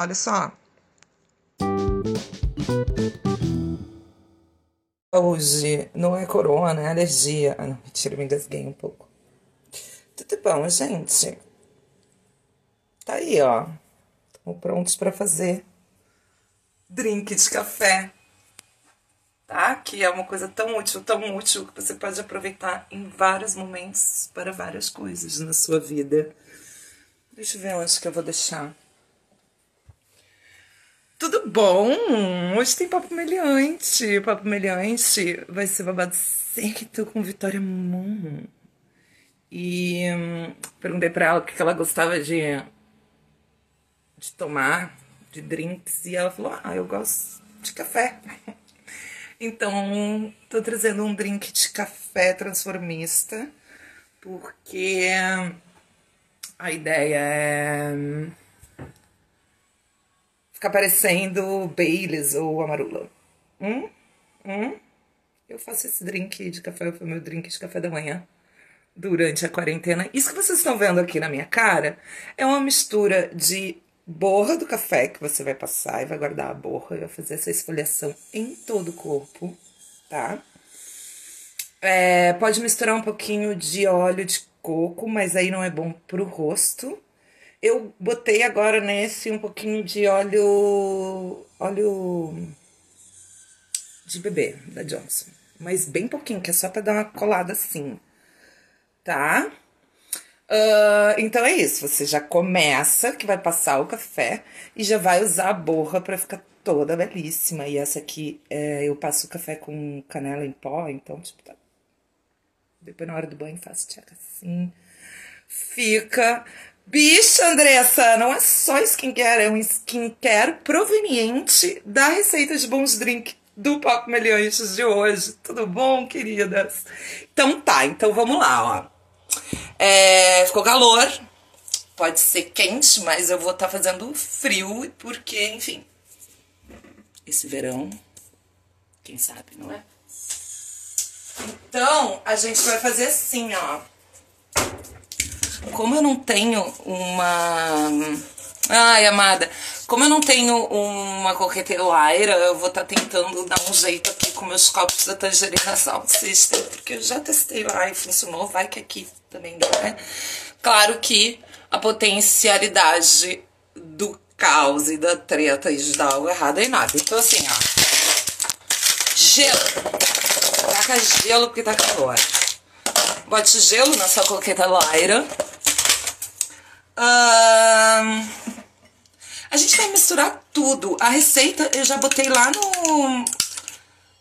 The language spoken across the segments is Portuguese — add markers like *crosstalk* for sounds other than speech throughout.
Olha só. Hoje não é corona, é alergia. Ah, não, mentira, me engasguei um pouco. Tudo bom, gente? Tá aí, ó. Estamos prontos para fazer drink de café. Tá? Que é uma coisa tão útil, tão útil que você pode aproveitar em vários momentos para várias coisas na sua vida. Deixa eu ver onde que eu vou deixar. Tudo bom? Hoje tem papo meliante. Papo meliante vai ser babado certo com Vitória Moon. E hum, perguntei pra ela o que ela gostava de, de tomar, de drinks, e ela falou: Ah, eu gosto de café. *laughs* Então, tô trazendo um drink de café transformista, porque a ideia é ficar parecendo Baileys ou Amarula. Hum? Hum? Eu faço esse drink de café, foi meu drink de café da manhã durante a quarentena. Isso que vocês estão vendo aqui na minha cara é uma mistura de borra do café que você vai passar e vai guardar a borra e vai fazer essa esfoliação em todo o corpo, tá? É, pode misturar um pouquinho de óleo de coco, mas aí não é bom pro rosto. Eu botei agora nesse um pouquinho de óleo. óleo de bebê da Johnson. Mas bem pouquinho, que é só pra dar uma colada assim. Tá? Uh, então é isso. Você já começa, que vai passar o café, e já vai usar a borra pra ficar toda belíssima. E essa aqui, é, eu passo o café com canela em pó, então, tipo, tá. Depois na hora do banho faço tcheca assim. Fica Bicho, Andressa, não é só skincare, é um skincare proveniente da receita de bons drink do Papo Meliantes de hoje. Tudo bom, queridas? Então tá, então vamos lá, ó. É, ficou calor, pode ser quente, mas eu vou estar tá fazendo frio, porque, enfim, esse verão, quem sabe, não é? Então, a gente vai fazer assim, ó. Como eu não tenho uma. Ai, amada, como eu não tenho uma coqueteleira, eu vou estar tá tentando dar um jeito aqui com meus copos da tangerina Sound System, porque eu já testei lá e funcionou, vai que aqui também dá, né? Claro que a potencialidade do caos e da treta e de dar algo errado é nada. Então, assim, ó, gelo, taca gelo porque tá calor. Bote gelo na sua coqueteleira A gente vai misturar tudo. A receita eu já botei lá no.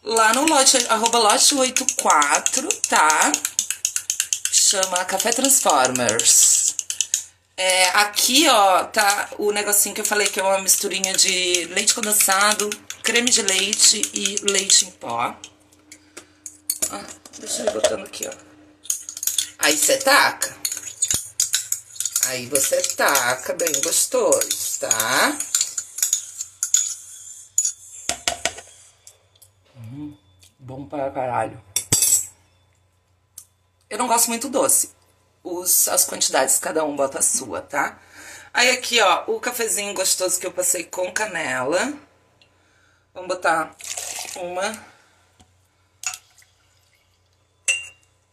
Lá no lote, arroba lote 84, tá? Chama Café Transformers. É, aqui, ó, tá o negocinho que eu falei que é uma misturinha de leite condensado, creme de leite e leite em pó. Ah, deixa eu ir botando aqui, ó. Aí você taca. Aí você taca bem gostoso, tá? Hum, bom para caralho. Eu não gosto muito doce. Os, as quantidades, cada um bota a sua, tá? Aí aqui, ó, o cafezinho gostoso que eu passei com canela. Vamos botar uma,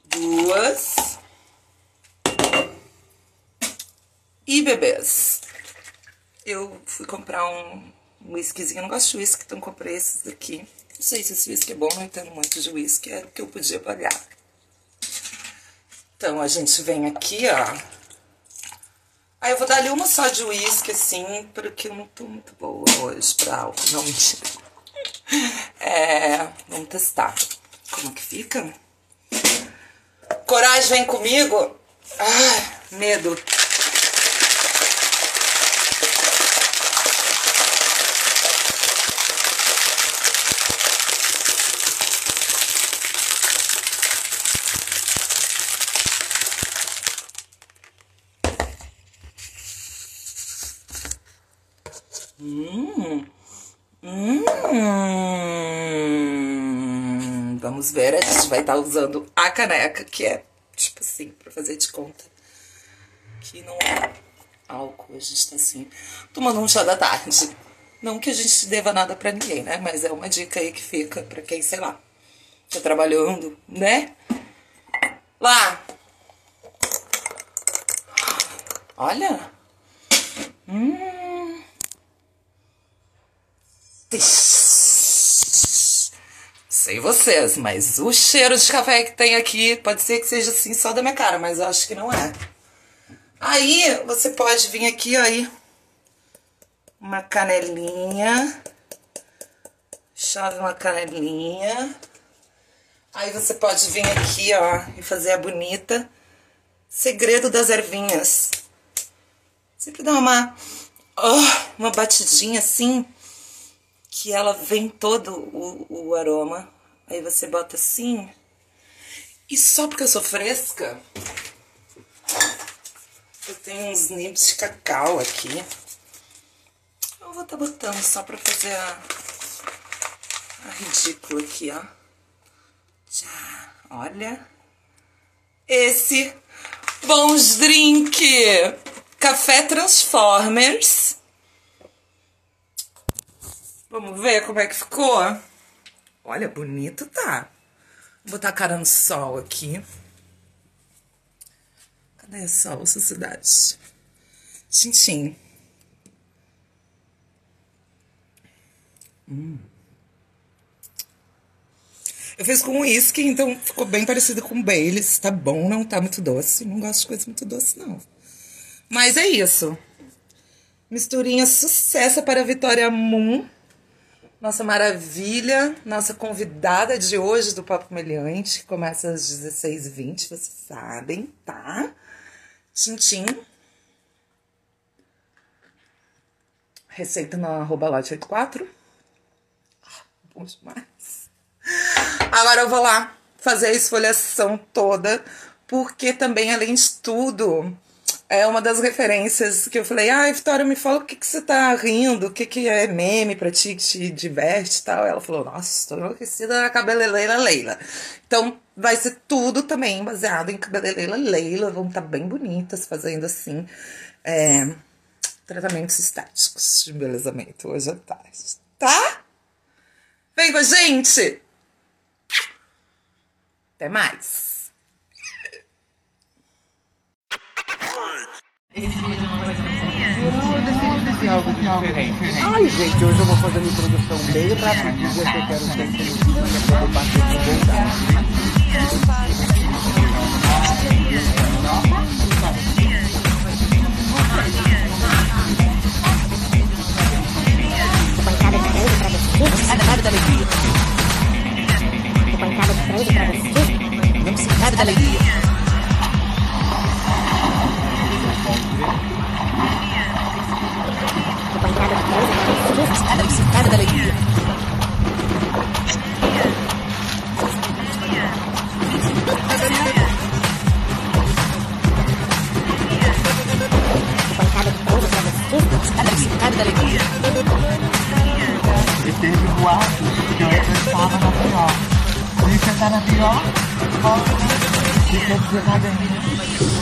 duas, E bebês. Eu fui comprar um whiskyzinho. Eu não gosto de whisky, então comprei esses daqui. Não sei se esse whisky é bom, não entendo muito de whisky. Era o que eu podia pagar. Então, a gente vem aqui, ó. Aí eu vou dar ali uma só de uísque, assim, porque eu não tô muito boa hoje pra álcool. Não, mentira. É, vamos testar. Como que fica? Coragem, vem comigo. Ah, medo. Hum. Hum. Vamos ver, a gente vai estar tá usando a caneca, que é tipo assim, pra fazer de conta que não é álcool, A gente tá assim, tomando um chá da tarde. Não que a gente deva nada para ninguém, né? Mas é uma dica aí que fica para quem, sei lá, tá trabalhando, né? Lá. Olha. Hum. Sei vocês, mas o cheiro de café que tem aqui pode ser que seja assim só da minha cara, mas eu acho que não é. Aí você pode vir aqui, ó, aí uma canelinha. Chove uma canelinha. Aí você pode vir aqui, ó, e fazer a bonita. Segredo das ervinhas. Sempre dá uma, oh, uma batidinha assim, que ela vem todo o, o aroma. Aí você bota assim. E só porque eu sou fresca, eu tenho uns nibs de cacau aqui vou estar tá botando só pra fazer a, a ridícula aqui, ó. Já, olha. Esse Bons Drink Café Transformers. Vamos ver como é que ficou? Olha, bonito tá. Vou botar a cara no sol aqui. Cadê o sol, sociedade? Tintim. Hum. Eu fiz com uísque, então ficou bem parecido com Baileys. Tá bom, não tá muito doce. Não gosto de coisa muito doce, não. Mas é isso. Misturinha sucesso para a Vitória Moon. Nossa maravilha, nossa convidada de hoje do Papo Meliante, que começa às 16h20, vocês sabem, tá? Tintim. Receita no arroba lote 84 bom demais. Agora eu vou lá fazer a esfoliação toda, porque também, além de tudo, é uma das referências que eu falei, ah, Vitória, me fala o que, que você tá rindo, o que, que é meme pra ti, que te diverte e tal. Ela falou, nossa, tô enlouquecida na cabeleleira Leila. Então, vai ser tudo também baseado em cabeleleira Leila, vão estar tá bem bonitas fazendo assim, é, tratamentos estéticos de embelezamento hoje à tarde, tá? Vem com a gente! Até mais! Ai, gente, hoje eu vou fazer uma introdução bem rapidinha que eu quero ser introduzida pra poder bater com Pancada teve boatos que eu estava na pior. Se você tá na pior, volta. Que quer dizer nada ainda.